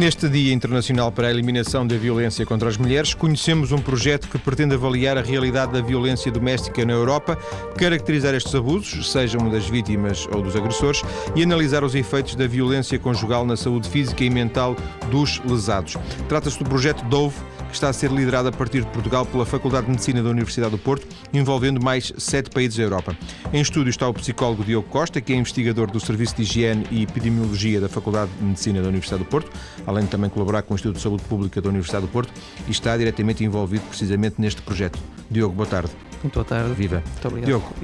Neste Dia Internacional para a Eliminação da Violência contra as Mulheres, conhecemos um projeto que pretende avaliar a realidade da violência doméstica na Europa, caracterizar estes abusos, sejam das vítimas ou dos agressores, e analisar os efeitos da violência conjugal na saúde física e mental dos lesados. Trata-se do projeto DOVE, que está a ser liderado a partir de Portugal pela Faculdade de Medicina da Universidade do Porto, envolvendo mais sete países da Europa. Em estúdio está o psicólogo Diogo Costa, que é investigador do Serviço de Higiene e Epidemiologia da Faculdade de Medicina da Universidade do Porto, além de também colaborar com o Instituto de Saúde Pública da Universidade do Porto, e está diretamente envolvido precisamente neste projeto. Diogo, boa tarde. Muito boa tarde. Viva. Muito obrigado. Diogo,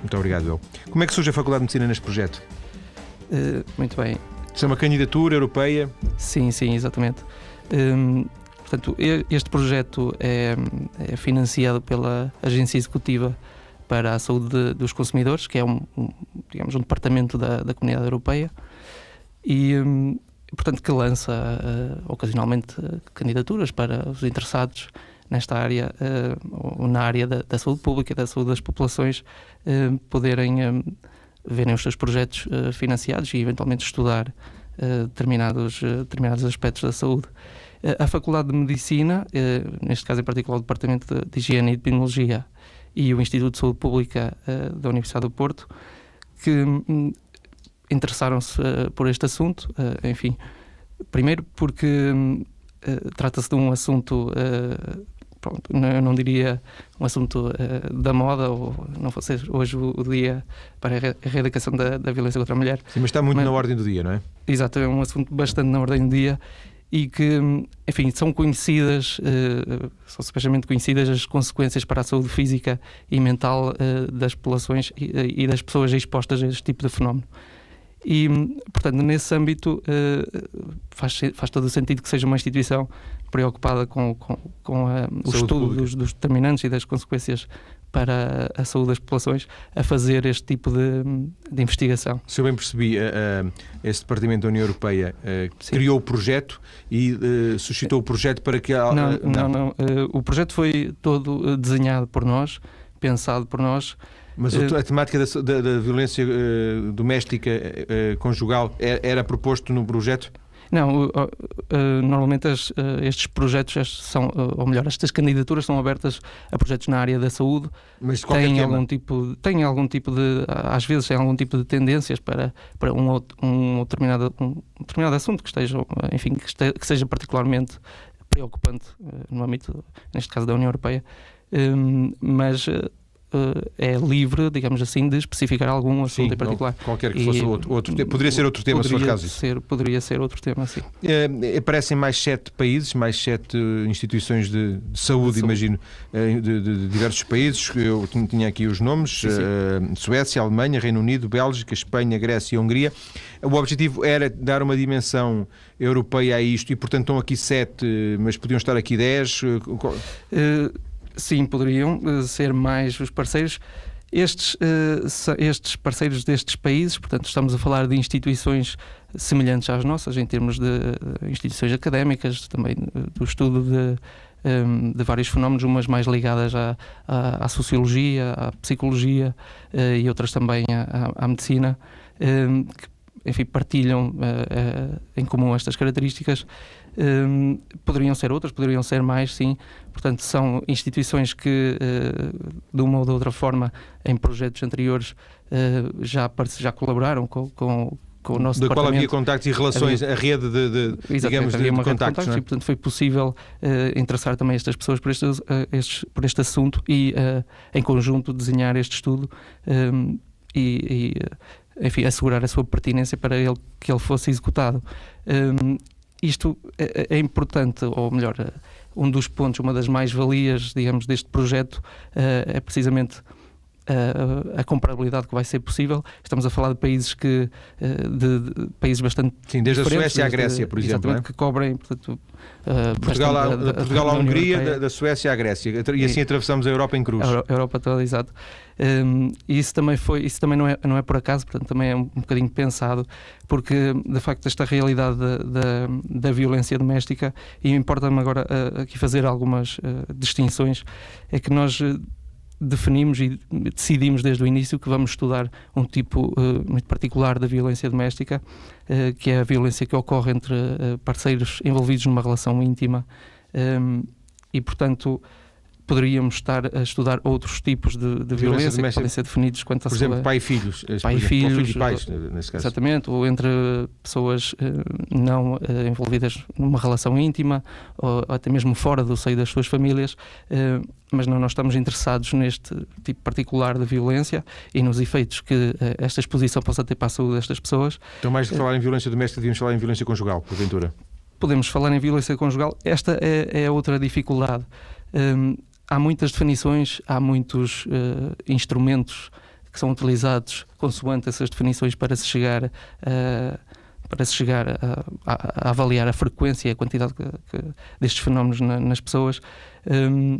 muito obrigado, Diogo. Como é que surge a Faculdade de Medicina neste projeto? Uh, muito bem. Isto é uma candidatura europeia? Sim, sim, exatamente. Um, Portanto, este projeto é, é, financiado pela Agência Executiva para a Saúde dos Consumidores, que é um, um digamos, um departamento da, da Comunidade Europeia, e, hum, portanto, que lança uh, ocasionalmente candidaturas para os interessados nesta área, uh, ou na área da, da, saúde pública e da saúde das populações, uh, poderem um, verem os seus projetos financiados e eventualmente estudar determinados, determinados aspectos da saúde. A Faculdade de Medicina, eh, neste caso em particular o Departamento de Higiene e Epidemiologia e o Instituto de Saúde Pública eh, da Universidade do Porto, que hum, interessaram-se eh, por este assunto, enfim, primeiro porque hum, trata-se de um assunto pronto, eu não diria um assunto uh, da moda, ou não fosse hoje o, o dia para a erradicação da, da, violência contra a mulher. Sim, mas está muito mas, na ordem do dia, não é? Exato, é um assunto bastante na ordem do dia e que, enfim, são conhecidas, uh, são especialmente conhecidas as consequências para a saúde física e mental uh, das populações e, e, das pessoas expostas a este tipo de fenómeno. E, portanto, nesse âmbito, uh, faz, faz todo o sentido que seja uma instituição preocupada com, com, com a, o estudo dos, dos, determinantes e das consequências para a saúde das populações a fazer este tipo de, de investigação. Se eu bem percebi, uh, uh, esse Departamento da União Europeia uh, criou o projeto e suscitou o projeto para que... Não, não, não. não. o projeto foi todo desenhado por nós, pensado por nós, mas a temática da, da, da violência doméstica conjugal era, era, proposto no projeto? Não, uh, normalmente as, estes projetos são, ou melhor, estas candidaturas são abertas a projetos na área da saúde. Mas têm tema? algum tipo, têm algum tipo de, às vezes têm algum tipo de tendências para, para um, um, determinado, um determinado assunto que esteja, enfim, que, esteja, que seja particularmente preocupante no âmbito, neste caso da União Europeia. Um, mas uh, é livre, digamos assim, de especificar algum assunto sim, em particular. Não, qualquer que fosse e, outro, outro Poderia ser outro tema, se for caso. Ser, poderia ser outro tema, sim. Uh, aparecem mais sete países, mais sete instituições de, de saúde, de imagino, uh, de, de, diversos países. Eu tinha aqui os nomes: sim, sim. Suécia, Alemanha, Reino Unido, Bélgica, Espanha, Grécia e Hungria. O objetivo era dar uma dimensão europeia a isto e, portanto, estão aqui sete, mas podiam estar aqui dez. Sim, poderiam uh, ser mais os parceiros. Estes, uh, estes parceiros destes países, portanto, estamos a falar de instituições semelhantes às nossas, em termos de uh, instituições académicas, também do estudo de, ehm, de vários fenómenos, umas mais ligadas à, à, à sociologia, à psicologia e outras também à, à medicina, ehm, que enfim, partilham em comum estas características um, poderiam ser outras, poderiam ser mais, sim. Portanto, são instituições que, uh, de uma ou de outra forma, em projetos anteriores, uh, já, já colaboraram com, com com o nosso da qual havia contactos e relações, havia, a rede de, de digamos, havia de, de contactos, de é? e portanto foi possível uh, interessar também estas pessoas por este, uh, estes, por este assunto e uh, em conjunto desenhar este estudo um, e, e enfim, assegurar a sua pertinência para ele, que ele fosse executado. Um, isto é, é, importante, ou melhor, um dos pontos, uma das mais-valias, digamos, deste projeto eh, é precisamente a, a, comparabilidade que vai ser possível. Estamos a falar de países que eh, de, de países bastante sim, desde a Suécia à Grécia, por exemplo, é? que cobrem portanto, uh, Portugal, à, da, Portugal à Hungria, da, da, Suécia à Grécia e assim atravessamos a Europa em cruz. A Europa toda, exato. Um, e isso também foi, isso também não é, não é por acaso, portanto também é um, um bocadinho pensado, porque de facto esta realidade da, da, da violência doméstica e importa-me agora uh, aqui fazer algumas uh, distinções, é que nós definimos e decidimos desde o início que vamos estudar um tipo uh, muito particular da violência doméstica, uh, que é a violência que ocorre entre uh, parceiros envolvidos numa relação íntima. Um, e, portanto, poderíamos estar a estudar outros tipos de, de violência, que podem ser definidos quanto a Por exemplo, pai e filhos. Pai e filhos. Filho e pais, nesse caso. Exatamente, ou entre pessoas não envolvidas numa relação íntima, ou até mesmo fora do seio das suas famílias mas não nós estamos interessados neste tipo particular de violência e nos efeitos que esta exposição possa ter para a saúde destas pessoas. Então, mais de falar em violência doméstica, devíamos falar em violência conjugal, porventura? Podemos falar em violência conjugal. Esta é, é outra dificuldade. Um, há muitas definições, há muitos uh, instrumentos que são utilizados consoante essas definições para se chegar a. para se chegar a, a, a, avaliar a frequência e a quantidade que, que, destes fenómenos na, nas pessoas. Um,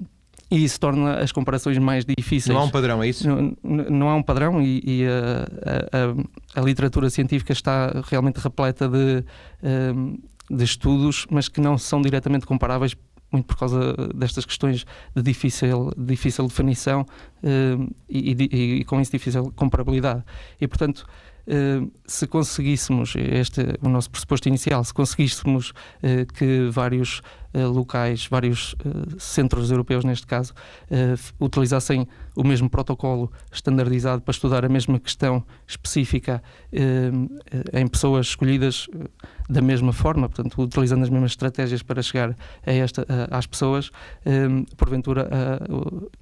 e isso torna as comparações mais difíceis. Não há um padrão, é isso? Não, não há um padrão e, e a, a, a, literatura científica está realmente repleta de, hum, de estudos, mas que não são diretamente comparáveis muito por causa destas questões de difícil, difícil definição hum, e, e, e, com isso difícil comparabilidade. E, portanto, hum, se conseguíssemos, este o nosso pressuposto inicial, se conseguíssemos que vários eh, locais, vários eh, centros europeus, neste caso, eh, utilizassem o mesmo protocolo standardizado para estudar a mesma questão específica em pessoas escolhidas da mesma forma, portanto, utilizando as mesmas estratégias para chegar a esta, às pessoas, porventura,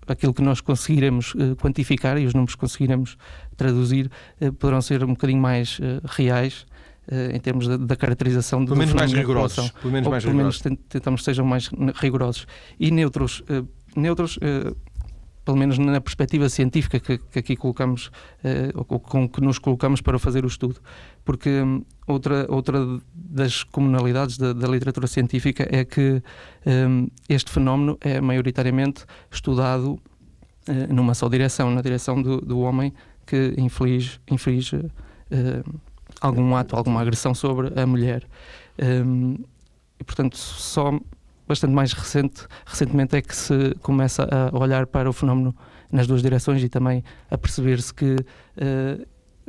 aquilo que nós conseguiremos quantificar e os números que conseguiremos traduzir poderão ser um bocadinho mais reais em termos da, caracterização pelo menos mais rigorosos pelo menos, mais pelo menos tentamos que sejam mais rigorosos. E neutros uh, neutros uh, pelo menos na perspectiva científica que, que aqui colocamos ou com que nos colocamos para fazer o estudo. Porque um, outra outra das comunalidades da, da literatura científica é que um, este fenómeno é maioritariamente estudado numa só direção na direção do, do homem que inflige inflige algum ato, alguma agressão sobre a mulher. Um, e, portanto, só bastante mais recente, recentemente é que se começa a olhar para o fenómeno nas duas direções e também a perceber-se que uh,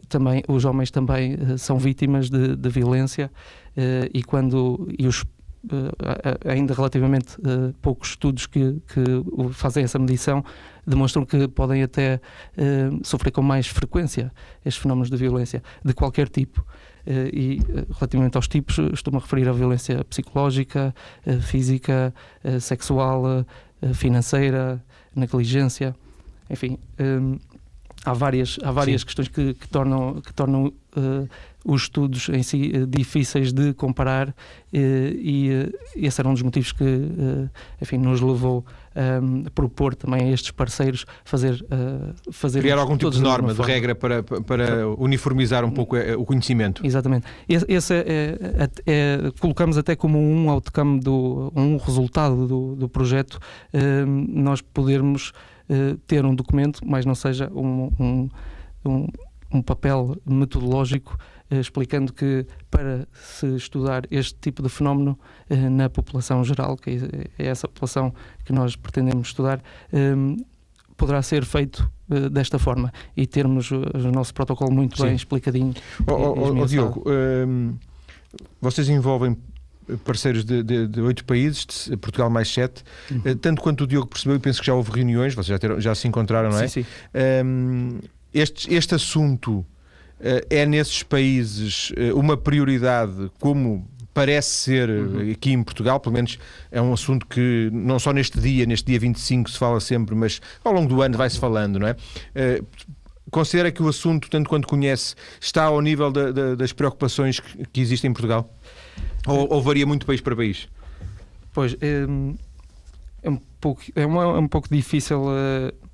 também os homens também uh, são vítimas de, de violência uh, e quando e os ainda relativamente poucos estudos que, que fazem essa medição demonstram que podem até uh, sofrer com mais frequência estes fenómenos de violência, de qualquer tipo. Uh, e uh, relativamente aos tipos, estou-me a referir à violência psicológica, física, sexual, financeira, negligência, enfim. há várias, há várias questões que, que, tornam, que tornam os estudos em si difíceis de comparar e esse era um dos motivos que enfim, nos levou um, propor também a estes parceiros fazer. Fazer Criar algum tipo de norma, de regra para, para uniformizar um pouco eh, o conhecimento. Exatamente. Esse, é, é, é, colocamos até como um outcome, do, um resultado do, do projeto, nós podermos ter um documento, mas não seja um, um, um, um papel metodológico eh, explicando que para se estudar este tipo de fenómeno eh, na população geral, que é essa população que nós pretendemos estudar, ehm, poderá ser feito eh, desta forma e termos o nosso protocolo muito Sim. bem explicadinho. Oh, oh, oh Diogo, ehm, vocês envolvem parceiros de oito países, Portugal mais sete. Uhum. Tanto quanto o Diogo percebeu, penso que já houve reuniões, vocês já, teram, já se encontraram, não é? Sim, sim. Um, ehm, este, este assunto eh, é nesses países eh, uma prioridade como parece ser uhum. aqui em Portugal, pelo menos é um assunto que não só neste dia, neste dia 25 se fala sempre, mas ao longo do ano vai-se falando, não é? Considera que o assunto, tanto quanto conhece, está ao nível da, da, das preocupações que, que, existem em Portugal? Ou, ou, varia muito país para país? Pois, é, é um, pouco, é, um, é um pouco difícil uh,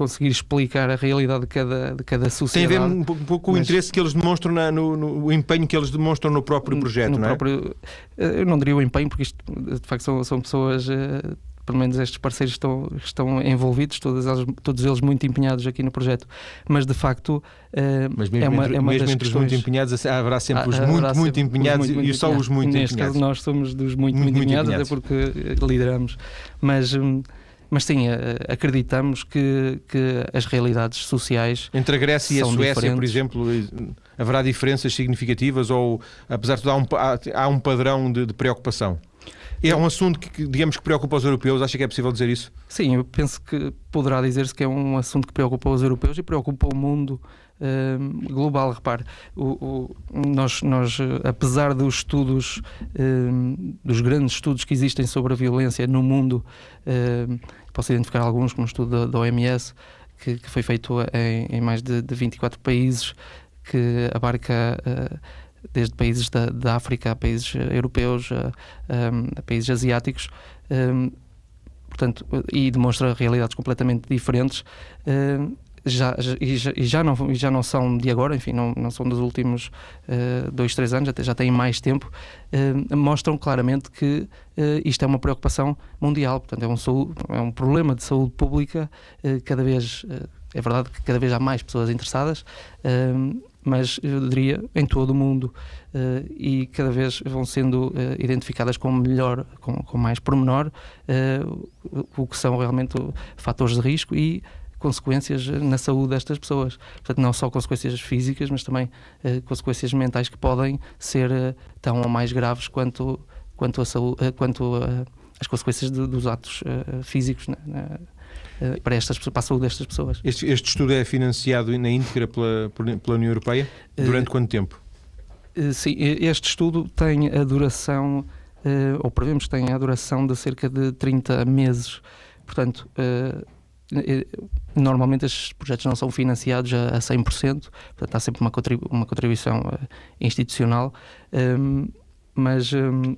conseguir explicar a realidade de cada, de cada sociedade. Tem a ver um pouco, com o interesse que eles demonstram, na, no, no, o empenho que eles demonstram no próprio projeto, no não é? Próprio, eu não diria o empenho, porque isto, de facto são, são pessoas uh, pelo menos estes parceiros estão, estão envolvidos, todos eles, todos eles muito empenhados aqui no projeto. Mas de facto, uh, Mas mesmo é uma, entre, é uma mesmo entre os muito empenhados, haverá sempre os muito, muito empenhados muito, muito, e só os muito Neste empenhados. Neste caso, nós somos dos muito, muito, muito empenhados, empenhados, até porque lideramos. Mas. Um, mas sim, acreditamos que, que as realidades sociais. Entre a Grécia e a Suécia, diferentes. por exemplo, haverá diferenças significativas ou, apesar de tudo, há um, há, há um padrão de, de preocupação? É um assunto que, digamos, que preocupa os europeus. Acha que é possível dizer isso? Sim, eu penso que poderá dizer-se que é um assunto que preocupa os europeus e preocupa o mundo uh, global. Repare, o, o, nós, nós, apesar dos estudos, uh, dos grandes estudos que existem sobre a violência no mundo, uh, posso identificar alguns, como o estudo da, OMS, que, que, foi feito em, em mais de, de, 24 países, que abarca desde países da, da África a países eh, europeus, a, a, a países asiáticos, um, portanto, e demonstra realidades completamente diferentes. Um, já, e, já, já, não, já não são de agora, enfim, não, não são dos últimos uh, dois, três anos, até já têm mais tempo, uh, mostram claramente que uh, isto é uma preocupação mundial, portanto, é um, é um problema de saúde pública, cada vez, é verdade que cada vez há mais pessoas interessadas, mas eu diria em todo o mundo uh, e cada vez vão sendo uh, identificadas com melhor, com, com mais pormenor, uh, o que são realmente fatores de risco e consequências na saúde destas pessoas. Portanto, não só consequências físicas, mas também consequências mentais que podem ser tão ou mais graves quanto, quanto, a saúde, quanto as consequências de, dos atos físicos. Né, eh, para, estas, para a saúde destas pessoas. Este, este estudo é financiado na íntegra pela, pela União Europeia? Durante quanto tempo? Sim, este estudo tem a duração, ou prevemos que tenha a duração de cerca de 30 meses. Portanto, normalmente estes projetos não são financiados a, a 100%, portanto há sempre uma, contribu uma contribuição institucional, um, mas, um,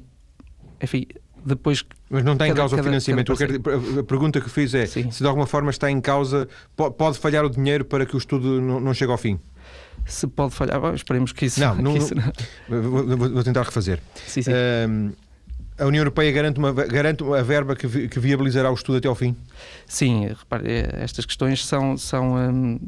enfim, depois mas não está em causa cada, o financiamento. Quero, a pergunta que fiz é Sim. se de alguma forma está em causa, pode falhar o dinheiro para que o estudo não, não chegue ao fim? Se pode falhar, bom, esperemos que isso não. não, que isso não... Vou, vou, tentar refazer. Sim, sim. Uh, a União Europeia garante, uma, garante a verba que, que viabilizará o estudo até ao fim? Sim, repare, estas questões são, são um,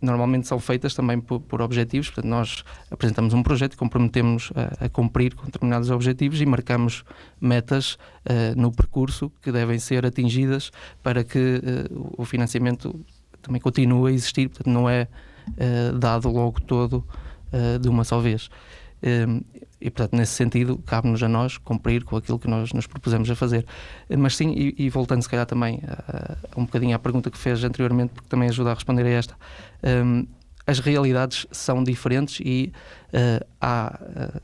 normalmente são feitas também por, por, objetivos. Portanto, nós apresentamos um projeto e comprometemos a, a cumprir com determinados objetivos e marcamos metas uh, no percurso que devem ser atingidas para que uh, o financiamento também continue a existir. Portanto, não é uh, dado logo todo de uma só vez. E, portanto, nesse sentido, cabe-nos a nós cumprir com aquilo que nós nos propusemos a fazer. Mas sim, e, e voltando se calhar também a, um bocadinho à pergunta que fez anteriormente, porque também ajuda a responder a esta, um, as realidades são diferentes e uh, há uh,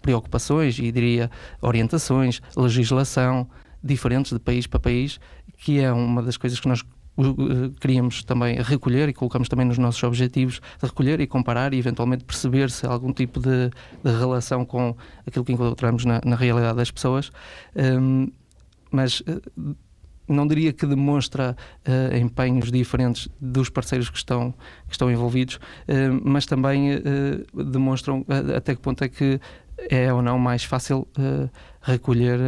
preocupações e diria orientações, legislação diferentes de país para país, que é uma das coisas que nós eh, queríamos também recolher e colocamos também nos nossos objetivos de recolher e comparar e eventualmente perceber se há algum tipo de, de relação com aquilo que encontramos na, na realidade das pessoas. Um, mas eh, não diria que demonstra uh, empenhos diferentes dos parceiros que estão, que estão envolvidos, uh, mas também uh, demonstram até que ponto é que é ou não mais fácil recolher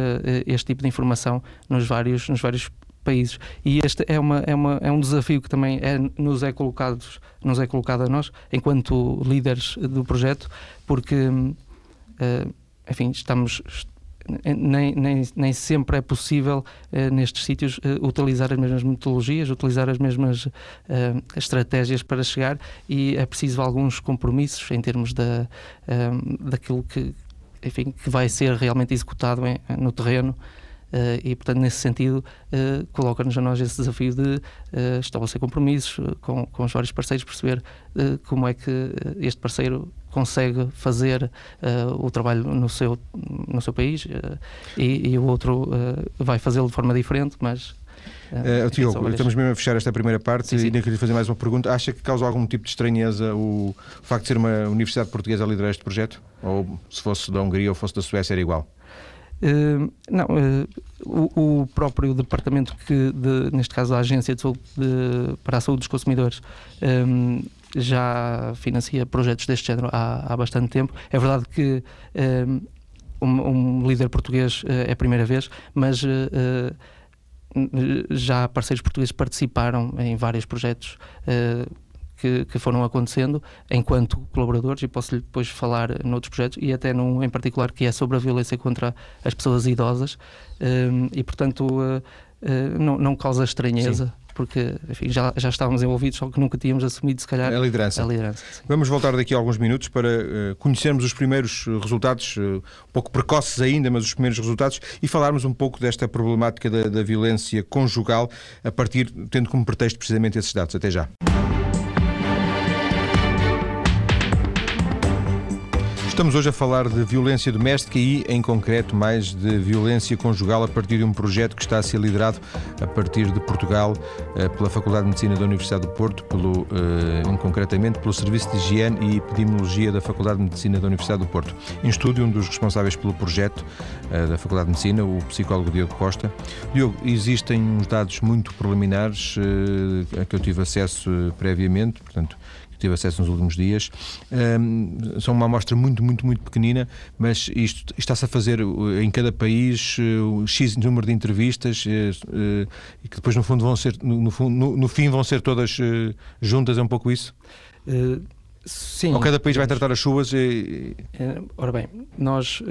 este tipo de informação nos vários, nos vários países. E este é, uma, é, uma, é um desafio que também é, nos, é colocado, nos é colocado a nós, enquanto líderes do projeto, porque, uh, enfim, estamos. Nem, nem, nem sempre é possível uh, nestes sítios uh, utilizar as mesmas metodologias, utilizar as mesmas estratégias para chegar e é preciso alguns compromissos em termos da, daquilo que, enfim, que vai ser realmente executado em, no terreno e, portanto, nesse sentido, uh, coloca-nos a nós esse desafio de uh, estabelecer compromissos com, com os vários parceiros, perceber como é que este parceiro consegue fazer o trabalho no seu, no seu país e, e, o outro vai fazê-lo de forma diferente, mas. Uh, Tiago, estamos mesmo a fechar esta primeira parte sim, sim. e ainda queria fazer mais uma pergunta. Acha que causa algum tipo de estranheza o facto de ser uma universidade portuguesa a liderar este projeto? Ou se fosse da Hungria ou fosse da Suécia era igual? Uh, não, uh, o, o, próprio departamento que, de, neste caso a Agência de Saúde de, para a Saúde dos Consumidores, um, ehm, já financia projetos deste género há, há bastante tempo. É verdade que um, um, líder português uh, é a primeira vez, mas já parceiros portugueses participaram em vários projetos que, que, foram acontecendo enquanto colaboradores, e posso-lhe depois falar noutros projetos, e até num em particular que é sobre a violência contra as pessoas idosas, um, e portanto. Uh, não, não causa estranheza. Sim porque enfim, já, já estávamos envolvidos, só que nunca tínhamos assumido, se calhar, a liderança. A liderança Vamos voltar daqui a alguns minutos para uh, conhecermos os primeiros resultados, uh, um pouco precoces ainda, mas os primeiros resultados, e falarmos um pouco desta problemática da, da violência conjugal, a partir, tendo como pretexto precisamente esses dados. Até já. Estamos hoje a falar de violência doméstica e, em concreto, mais de violência conjugal a partir de um projeto que está a ser liderado a partir de Portugal eh, pela Faculdade de Medicina da Universidade do Porto, pelo, eh, concretamente pelo Serviço de Higiene e Epidemiologia da Faculdade de Medicina da Universidade do Porto. Em estúdio, um dos responsáveis pelo projeto eh, da Faculdade de Medicina, o psicólogo Diogo Costa. Diogo, existem uns dados muito preliminares a que eu tive acesso previamente, portanto, tive acesso nos últimos dias. Um, são uma amostra muito, muito, muito pequenina, mas isto está-se a fazer uh, em cada país uh, X número de entrevistas uh, e que depois, no fundo, vão ser, no, no, no fim, vão ser todas juntas, é um pouco isso? Sim. Ou cada país vai tratar as suas? E... ora bem, nós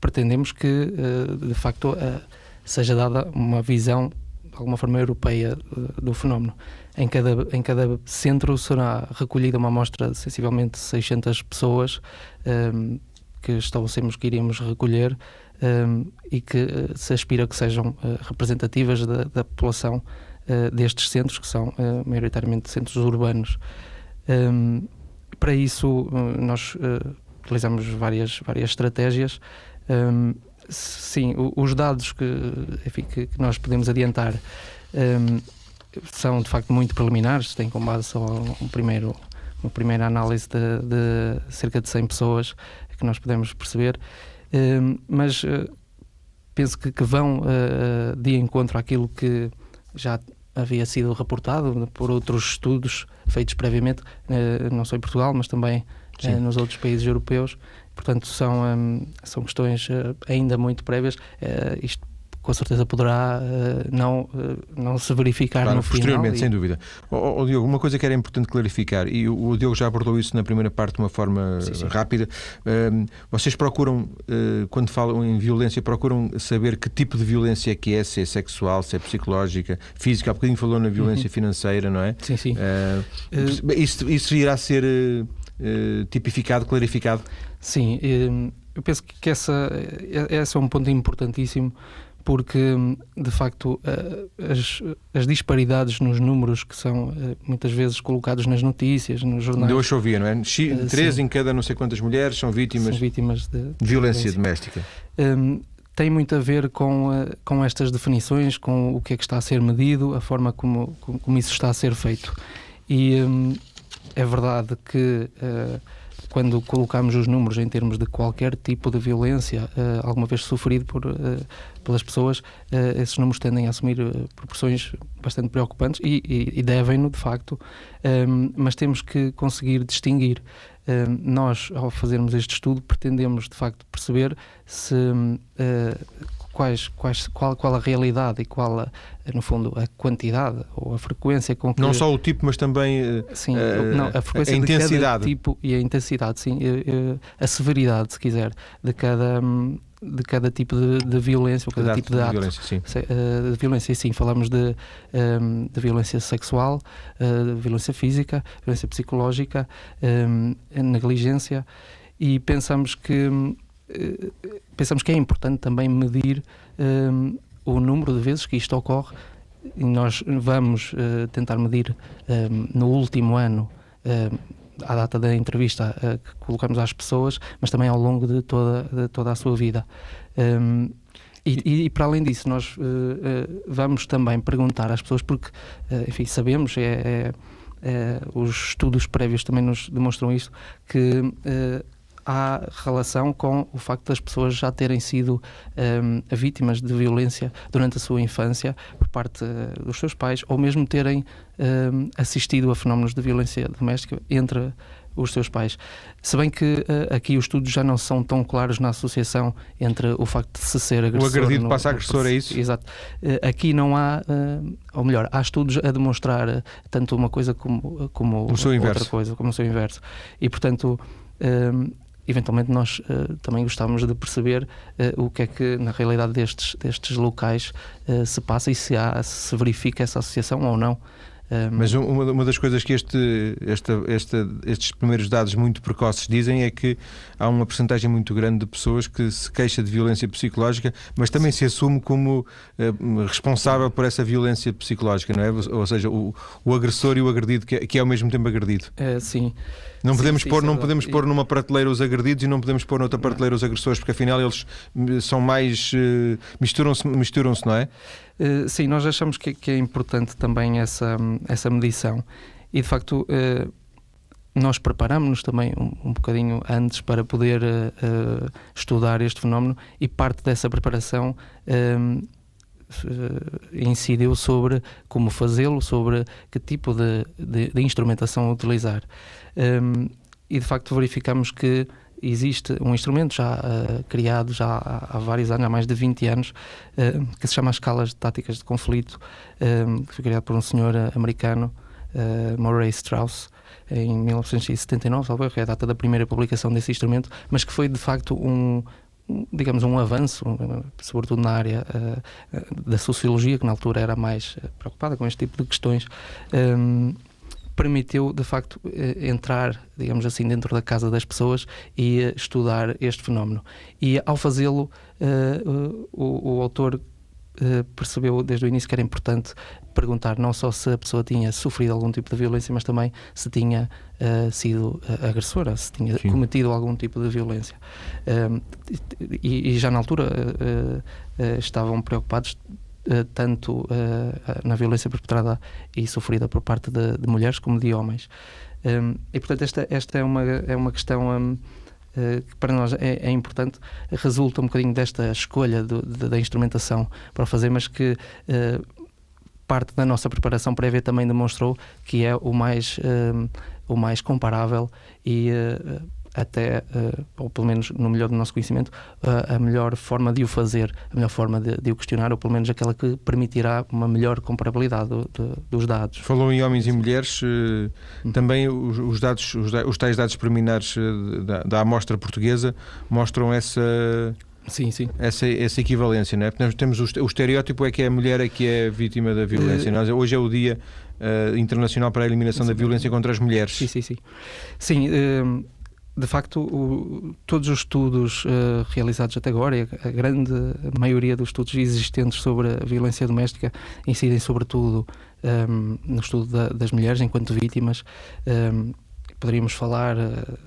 pretendemos que, de facto, seja dada uma visão alguma forma europeia do fenómeno em cada, em cada centro será recolhida uma amostra de sensivelmente 600 pessoas um, que estabelecemos que iríamos recolher um, e que uh, se aspira que sejam uh, representativas da, da população uh, destes centros, que são maioritariamente centros urbanos. Um, para isso, nós utilizamos várias, várias estratégias. Um, sim, os dados que, enfim, que, nós podemos adiantar um, são de facto muito preliminares, têm com base só um primeiro, uma primeira análise de, de cerca de 100 pessoas que nós podemos perceber, uh, mas uh, penso que, que vão uh, de encontro àquilo que já havia sido reportado por outros estudos feitos previamente, não só em Portugal, mas também nos outros países europeus. Portanto, são, um, são questões ainda muito prévias. isto com certeza poderá uh, não, uh, não se verificar claro, no posteriormente, final. sem dúvida. Oh, oh, Diogo, uma coisa que era importante clarificar, e o, o Diogo já abordou isso na primeira parte de uma forma sim, sim. rápida, uh, vocês procuram, quando falam em violência, procuram saber que tipo de violência é que é, se é sexual, se é psicológica, física, há bocadinho falou na violência uhum. financeira, não é? Sim, sim. isso, isso irá ser tipificado, clarificado? Sim, eu penso que essa, esse é um ponto importantíssimo porque de facto as, as, disparidades nos números que são eh, muitas vezes colocados nas notícias, nos jornais. De hoje ouvia, não é? Três em cada não sei quantas mulheres são vítimas, são vítimas de, de violência, violência, doméstica. Um, tem muito a ver com, com estas definições, com o que é que está a ser medido, a forma como, como, como isso está a ser feito. E um, é verdade que uh, quando colocamos os números em termos de qualquer tipo de violência uh, alguma vez sofrido por, uh, pelas pessoas, uh, esses números tendem a assumir proporções bastante preocupantes e, e, e devem-no, de facto, um, mas temos que conseguir distinguir. Um, nós, ao fazermos este estudo, pretendemos, de facto, perceber se quais, quais, qual, qual a realidade e qual, a, no fundo, a quantidade ou a frequência com que... Não só o tipo, mas também eh, sim, uh, não, a, frequência a intensidade. tipo e a intensidade, sim, a severidade, se quiser, de cada de cada tipo de, de violência ou cada tipo de, de ato violência, sim. de violência, sim, falamos de, um, de violência sexual, de violência física, violência psicológica, um, negligência e pensamos que eh, pensamos que é importante também medir um, eh, o número de vezes que isto ocorre. E nós vamos uh, tentar medir um, no último ano, um, à data da entrevista uh, que colocamos às pessoas, mas também ao longo de toda, de toda a sua vida. Um, e, e, para além disso, nós uh, uh, vamos também perguntar às pessoas, porque, enfim, sabemos, é, é, é, os estudos prévios também nos demonstram isso, que há relação com o facto das pessoas já terem sido um, vítimas de violência durante a sua infância por parte uh, dos seus pais ou mesmo terem um, assistido a fenómenos de violência doméstica entre os seus pais. Se bem que uh, aqui os estudos já não são tão claros na associação entre o facto de se ser agressor... O agredido no, passa a agressor, é isso? Exato. Uh, aqui não há, uh, ou melhor, há estudos a demonstrar tanto uma coisa como, como outra inverso. coisa, como o seu inverso. E, portanto, eventualmente nós uh, também gostávamos de perceber uh, o que é que na realidade destes, destes locais uh, se passa e se, há, se verifica essa associação ou não. Mas uma, uma, das coisas que este, esta, esta, estes primeiros dados muito precoces dizem é que há uma percentagem muito grande de pessoas que se queixa de violência psicológica, mas também se assume como uh, responsável por essa violência psicológica, não é? Ou seja, o, o agressor e o agredido, que é, que é ao mesmo tempo agredido. É, sim. Não podemos, sim, pôr, sim, não podemos pôr numa prateleira os agredidos e não podemos pôr noutra prateleira os agressores, porque afinal eles hum, são mais. Uh, misturam-se, misturam-se, não é? Uh, sim, nós achamos que, que, é importante também essa, essa medição. E de facto, nós preparamos-nos também um, um bocadinho antes para poder estudar este fenómeno e parte dessa preparação incidiu sobre como fazê-lo, sobre que tipo de, de, de instrumentação utilizar. Um, e de facto verificamos que existe um instrumento já uh, criado já há, há, vários anos, há mais de 20 anos, uh, que se chama Escalas de Táticas de Conflito, que foi criado por um senhor americano, uh, Murray Strauss, em 1979, talvez, é a data da primeira publicação desse instrumento, mas que foi de facto um, digamos, um avanço, sobretudo na área uh, da sociologia, que na altura era mais preocupada com este tipo de questões, um, permitiu, de facto, entrar, digamos assim, dentro da casa das pessoas e estudar este fenómeno. E ao fazê-lo, uh, o, o autor Uh, percebeu desde o início que era importante perguntar não só se a pessoa tinha sofrido algum tipo de violência, mas também se tinha uh, sido agressora, se tinha Sim. cometido algum tipo de violência. Uh, e, e, já na altura estavam preocupados tanto na violência perpetrada e sofrida por parte de, de mulheres como de homens. Um, e portanto esta, esta é, uma, é uma questão um, uh, que para nós é, é, importante, resulta um bocadinho desta escolha do, de, da instrumentação para fazer, mas que uh, parte da nossa preparação prévia também demonstrou que é o mais, uh, o mais comparável e até, uh, ou pelo menos no melhor do nosso conhecimento, uh, a melhor forma de o fazer, a melhor forma de, de, o questionar, ou pelo menos aquela que permitirá uma melhor comparabilidade do, de, dos dados. Falou em homens e mulheres, uh, também os, os, dados, os, os, tais dados preliminares da, da amostra portuguesa mostram essa. Sim, sim. Essa, essa equivalência, não é? Porque nós temos o, o estereótipo é que é a mulher é que é vítima da violência. Nós, hoje é o dia internacional para a eliminação sim, da violência contra as mulheres. Sim, sim, sim. Sim, de facto, o, todos os estudos uh, realizados até agora, e a, a, grande maioria dos estudos existentes sobre a violência doméstica, incidem sobretudo um, ehm, no estudo da, das mulheres enquanto vítimas. Um, ehm, poderíamos falar uh,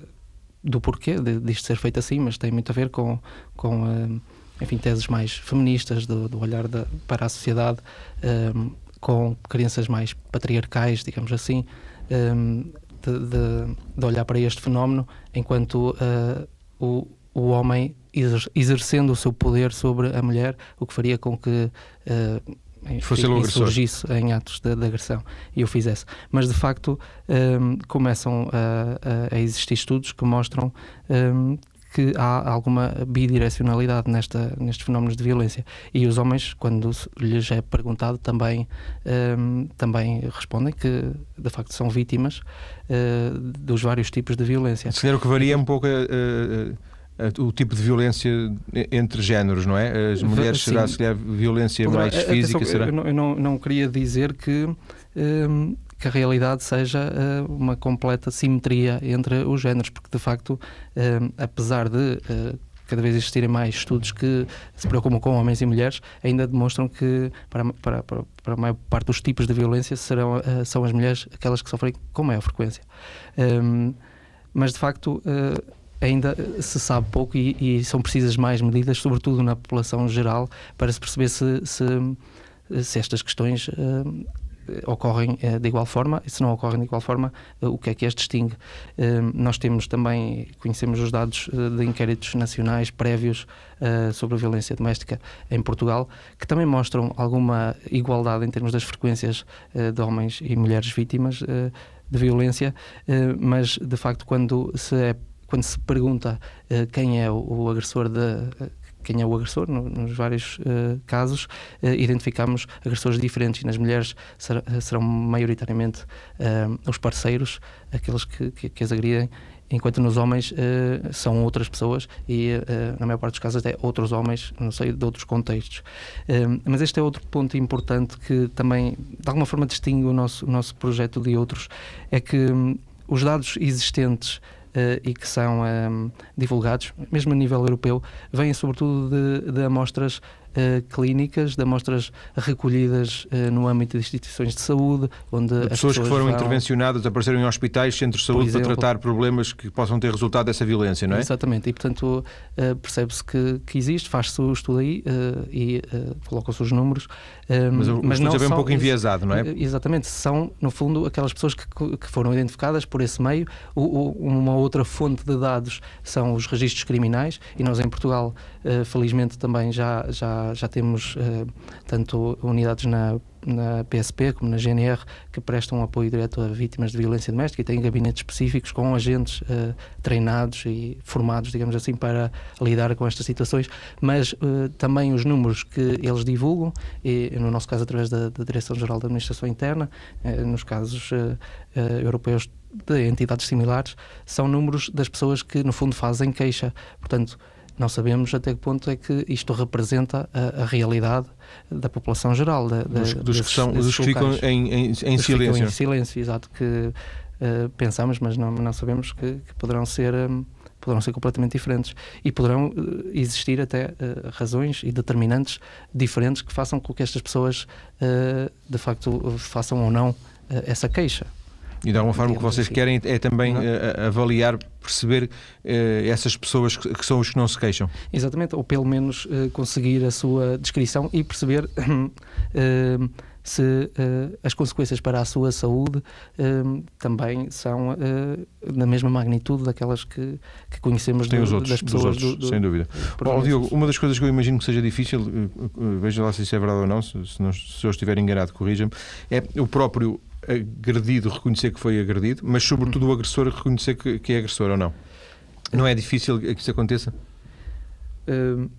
do porquê de, disto ser feito assim, mas tem muito a ver com, com uh, enfim, teses mais feministas, do, do olhar da, para a sociedade, um, ehm, com crenças mais patriarcais, digamos assim de, de, de olhar para este fenómeno enquanto uh, o, o homem exercendo o seu poder sobre a mulher, o que faria com que uh, fosse surgisse em atos de, de, agressão e o fizesse. Mas de facto um, começam a, a, existir estudos que mostram um, que há alguma bidirecionalidade nesta, nestes fenómenos de violência. E os homens, quando lhes é perguntado, também, um, também respondem que de facto são vítimas uh, dos vários tipos de violência. Se calhar o que varia é um pouco. Uh, uh, o tipo de violência entre géneros, não é? As mulheres Sim. será se calhar violência Poderá, mais física? Atenção, será? Eu, não, eu não, não, queria dizer que um, que a realidade seja uh, uma completa simetria entre os géneros, porque de facto, uh, apesar de uh, cada vez existirem mais estudos que se preocupam com homens e mulheres, ainda demonstram que para, para, para, para a maior parte dos tipos de violência serão, são as mulheres aquelas que sofrem com maior frequência. Um, ehm, mas de facto ainda se sabe pouco e, e, são precisas mais medidas, sobretudo na população geral, para se perceber se, se, se estas questões uh, ocorrem eh, de igual forma, e se não ocorrem de igual forma, eh, o que é que as distingue? Eh, nós temos também, conhecemos os dados de inquéritos nacionais prévios sobre a violência doméstica em Portugal, que também mostram alguma igualdade em termos das frequências de homens e mulheres vítimas de violência, mas de facto quando se, é, quando se pergunta quem é o agressor de quem é o agressor, no, nos vários uh, casos, uh, identificamos agressores diferentes e nas mulheres ser, serão maioritariamente os parceiros, aqueles que, que, que as agridem, enquanto nos homens uh, são outras pessoas e, uh, na maior parte dos casos, até outros homens, não sei, de outros contextos. Uh, mas este é outro ponto importante que também, de alguma forma, distingue o nosso, o nosso projeto de outros, é que um, os dados existentes e que são um, divulgados, mesmo a nível europeu, vêm sobretudo de, de amostras uh, clínicas, de amostras recolhidas uh, no âmbito de instituições de saúde, onde de pessoas, pessoas, que foram vão... intervencionadas, apareceram em hospitais, centros de saúde exemplo, para tratar problemas que possam ter resultado dessa violência, não é? Exatamente, e portanto uh, percebe-se que, que existe, faz-se o estudo aí e colocam-se os números. Mas o mas não é bem um pouco enviesado, não é? Exatamente, são no fundo aquelas pessoas que, que foram identificadas por esse meio. O, o, uma outra fonte de dados são os registros criminais e nós em Portugal, felizmente também já, já já, temos uh, tanto unidades na, na PSP como na GNR que prestam apoio direto a vítimas de violência doméstica e têm gabinetes específicos com agentes uh, treinados e formados, digamos assim, para lidar com estas situações, mas uh, também os números que eles divulgam, e no nosso caso através da, da Direção-Geral da Administração Interna, nos casos europeus de entidades similares, são números das pessoas que no fundo fazem queixa. Portanto, não sabemos até que ponto é que isto representa a, a realidade da população geral. Da, dos, dos, que, são, dos que ficam em, em, em silêncio. Ficam em silêncio, exato, que uh, pensamos, mas não, não sabemos que, que poderão ser. Um, poderão ser completamente diferentes e poderão uh, existir até uh, razões e determinantes diferentes que façam com que estas pessoas de facto façam ou não essa queixa. E de alguma forma o que vocês querem é também uh, avaliar, perceber uh, essas pessoas que, que, são os que não se queixam. Exatamente, ou pelo menos conseguir a sua descrição e perceber se as consequências para a sua saúde também são na mesma magnitude daquelas que, que conhecemos Tem do, os outros, das pessoas. Outros, do, do, sem dúvida. Bom, Diogo, uma das coisas que eu imagino que seja difícil, veja lá se isso é verdade ou não, se, se, não, se eu estiver enganado, corrija-me, é o próprio agredido reconhecer que foi agredido, mas sobretudo o agressor reconhecer que, que é agressor ou não. Não é difícil que isso aconteça? Uh,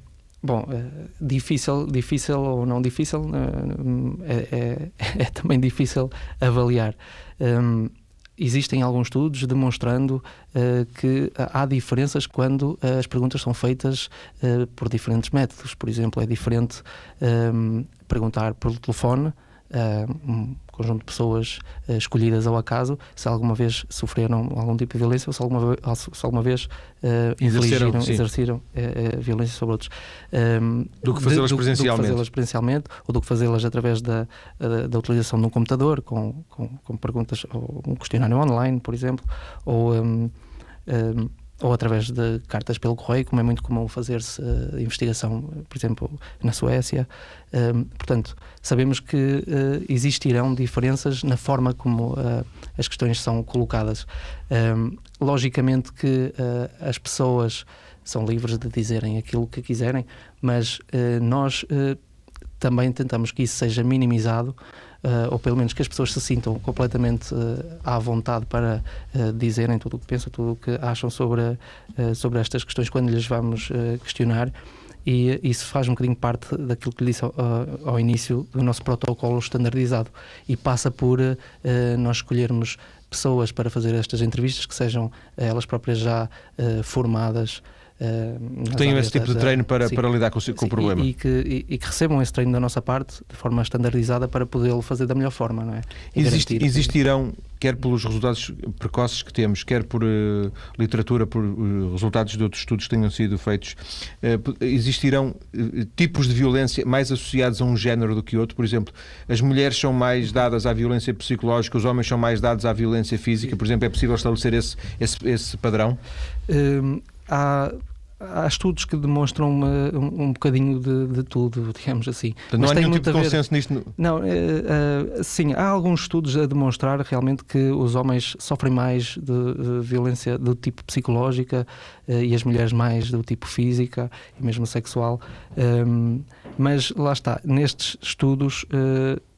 bom, uh, difícil, difícil ou não difícil uh, é, é, é, também difícil avaliar. Um, existem alguns estudos demonstrando uh, que há diferenças quando uh, as perguntas são feitas uh, por diferentes métodos. Por exemplo, é diferente perguntar pelo telefone um conjunto de pessoas uh, escolhidas ao acaso, se alguma vez sofreram algum tipo de violência ou se alguma, se alguma vez uh, exerceram, exerceram uh, violência sobre outros. Um, do que fazê-las presencialmente. Do que fazê-las presencialmente ou do que fazê-las através da, da, da, utilização de um computador com, com, com, perguntas, ou um questionário online, por exemplo, ou. Um, um, ou através de cartas pelo correio, como é muito comum fazer-se uh, investigação, por exemplo, na Suécia. Um, portanto, sabemos que uh, existirão diferenças na forma como uh, as questões são colocadas. Um, logicamente que as pessoas são livres de dizerem aquilo que quiserem, mas nós também tentamos que isso seja minimizado uh, ou pelo menos que as pessoas se sintam completamente uh, à vontade para uh, dizerem tudo o que pensam, tudo o que acham sobre, sobre estas questões quando lhes vamos questionar. E isso faz um bocadinho parte daquilo que lhe disse ao, ao início do nosso protocolo standardizado e passa por nós escolhermos pessoas para fazer estas entrevistas que sejam elas próprias já formadas Uh, tenham esse tipo de treino para, para lidar com, com o problema. E, e, que, e, e, que, recebam esse treino da nossa parte de forma standardizada para podê-lo fazer da melhor forma, não é? Existe, existirão, quer pelos resultados precoces que temos, quer por uh, literatura, por uh, resultados de outros estudos que tenham sido feitos, existirão tipos de violência mais associados a um género do que outro. Por exemplo, as mulheres são mais dadas à violência psicológica, os homens são mais dados à violência física. Por exemplo, é possível estabelecer esse, esse, esse padrão? Hum, há, há estudos que demonstram uma, um, um bocadinho de, de, tudo, digamos assim. Então, não Mas há nenhum tipo de consenso nisto? Não, uh, uh, sim, há alguns estudos a demonstrar realmente que os homens sofrem mais de uh, violência do tipo psicológica e as mulheres mais do tipo física e mesmo sexual. Um, mas lá está, nestes estudos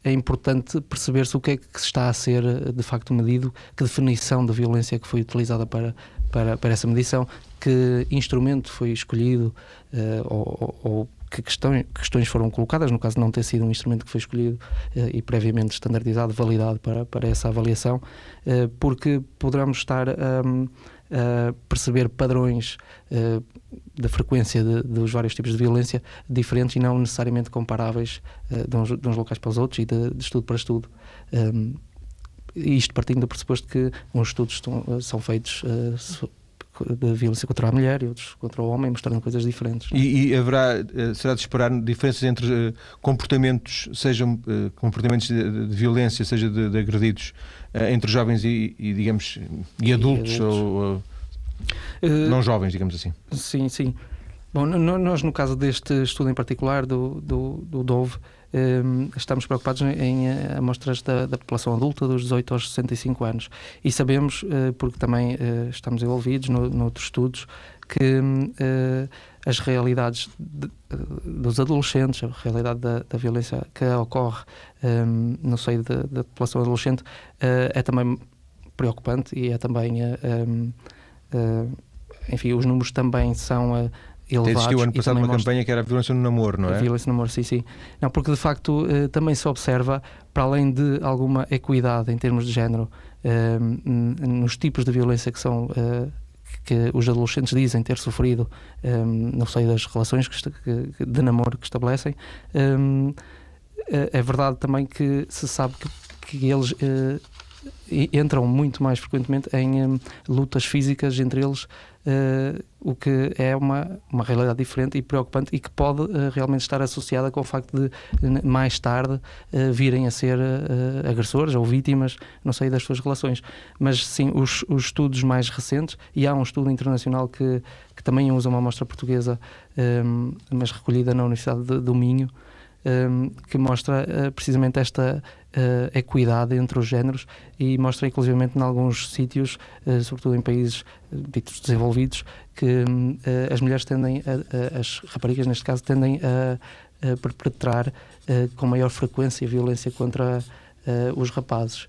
é importante perceber-se o que é que está a ser de facto medido, que definição de violência é que foi utilizada para para, para essa medição, que instrumento foi escolhido uh, ou, ou, que questões, questões foram colocadas, no caso de não ter sido um instrumento que foi escolhido uh, e previamente standardizado, validado para, para essa avaliação, uh, porque poderemos estar um, a perceber padrões da frequência de, dos vários tipos de violência diferentes e não necessariamente comparáveis de uns, de, uns, locais para os outros e de, de estudo para estudo. Um, isto partindo do pressuposto que uns estudos estão, são feitos uh, de violência contra a mulher e outros contra o homem, mostrando coisas diferentes. E, e haverá, eh, será de esperar diferenças entre uh, comportamentos, sejam uh, comportamentos de, de, violência, seja de, de agredidos, entre jovens e, e, digamos, e adultos, e adultos. ou não jovens, digamos assim? Sim, sim. Bom, nós, no caso deste estudo em particular, do, do, do DOVE, estamos preocupados em eh, amostras da, da, população adulta dos 18 aos 65 anos. E sabemos, eh, porque também eh, estamos envolvidos no, noutros estudos, que as realidades de, dos adolescentes, a realidade da, da violência que ocorre um, no seio da, da, população adolescente é também preocupante e é também, uh, um, uh, enfim, os números também são elevados. Existiu ano passado uma campanha que era a violência no namoro, não é? A violência no namoro, sim, sim. Não, porque de facto eh, também se observa, para além de alguma equidade em termos de género, eh, nos tipos de violência que são. Eh, que os adolescentes dizem ter sofrido não sei das relações que, que, de namoro que estabelecem, é verdade também que se sabe que, que eles entram muito mais frequentemente em lutas físicas entre eles Uh, o que é uma, uma realidade diferente e preocupante e que pode uh, realmente estar associada com o facto de mais tarde uh, virem a ser agressores ou vítimas, não sei, das suas relações. Mas sim, os, os, estudos mais recentes, e há um estudo internacional que, que também usa uma amostra portuguesa, um, mas recolhida na Universidade de, do Minho, um, que mostra precisamente esta uh, equidade entre os géneros e mostra inclusivamente em alguns sítios, uh, sobretudo em países uh, ditos desenvolvidos, que uh, as mulheres tendem, a, a, as raparigas neste caso, tendem a, a perpetrar com maior frequência violência contra os rapazes.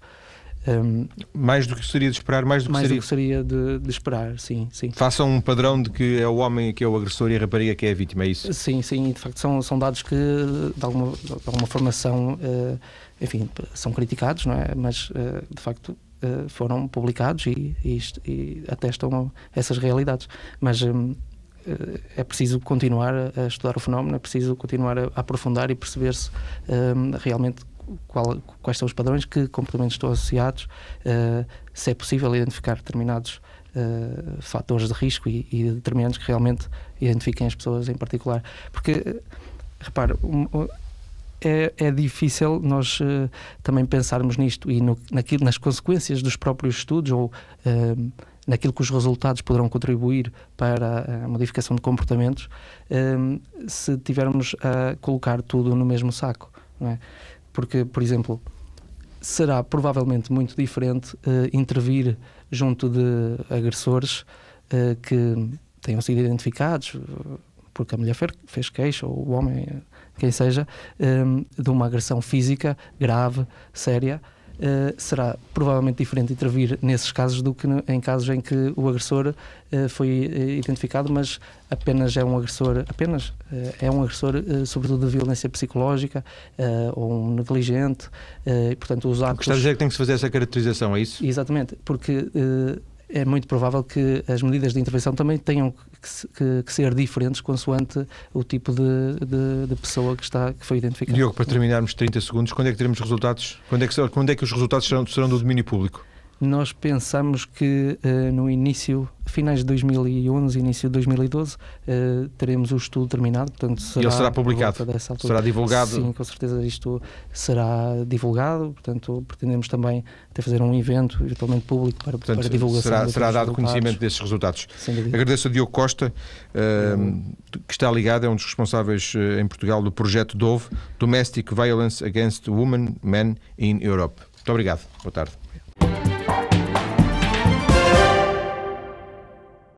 Um, mais do que seria de esperar, mais do que mais seria, do que seria de, de, esperar, sim, sim. Façam um padrão de que é o homem que é o agressor e a rapariga que é a vítima, é isso? Sim, sim, de facto são, são dados que de alguma, de alguma formação uh, enfim, são criticados, não é? Mas, eh, de facto, eh, foram publicados e, e, e atestam essas realidades. Mas eh, é preciso continuar a estudar o fenómeno, é preciso continuar a aprofundar e perceber-se um, realmente qual, quais são os padrões, que comportamentos estão associados, uh, se é possível identificar determinados uh, fatores de risco e, e, determinantes que realmente identifiquem as pessoas em particular. Porque, repare, um, é, é difícil nós uh, também pensarmos nisto e no, naquilo, nas consequências dos próprios estudos ou uh, naquilo que os resultados poderão contribuir para a modificação de comportamentos, uh, se tivermos a colocar tudo no mesmo saco. É? Porque, por exemplo, será provavelmente muito diferente intervir junto de agressores que tenham sido identificados porque a mulher fez queixa ou o homem quem seja, um, de uma agressão física grave, séria, Uh, será provavelmente diferente intervir nesses casos do que em casos em que o agressor uh, foi uh, identificado, mas apenas é um agressor, apenas é um agressor, sobretudo de violência psicológica ou um negligente, e, portanto os atos. Está a dizer que tem que se fazer essa caracterização, é isso? Exatamente, porque é muito provável que as medidas de intervenção também tenham que, que, que ser diferentes consoante o tipo de, de, de, pessoa que, está, que foi identificada. Diogo, para terminarmos 30 segundos, quando é que teremos resultados? Quando é que, quando é que os resultados serão, serão do domínio público? Nós pensamos que uh, no início, finais de 2011, início de 2012, uh, eh, teremos o estudo terminado. Portanto, será e ele será publicado? Será divulgado? Sim, com certeza isto será divulgado. Portanto, pretendemos também até fazer um evento, eventualmente público, para, portanto, para divulgação. Será, será dado conhecimento desses resultados. Agradeço a Diogo Costa, uh, que está ligado, é um dos responsáveis em Portugal do projeto DOVE, Domestic Violence Against Women, Men in Europe. Muito obrigado. Boa tarde.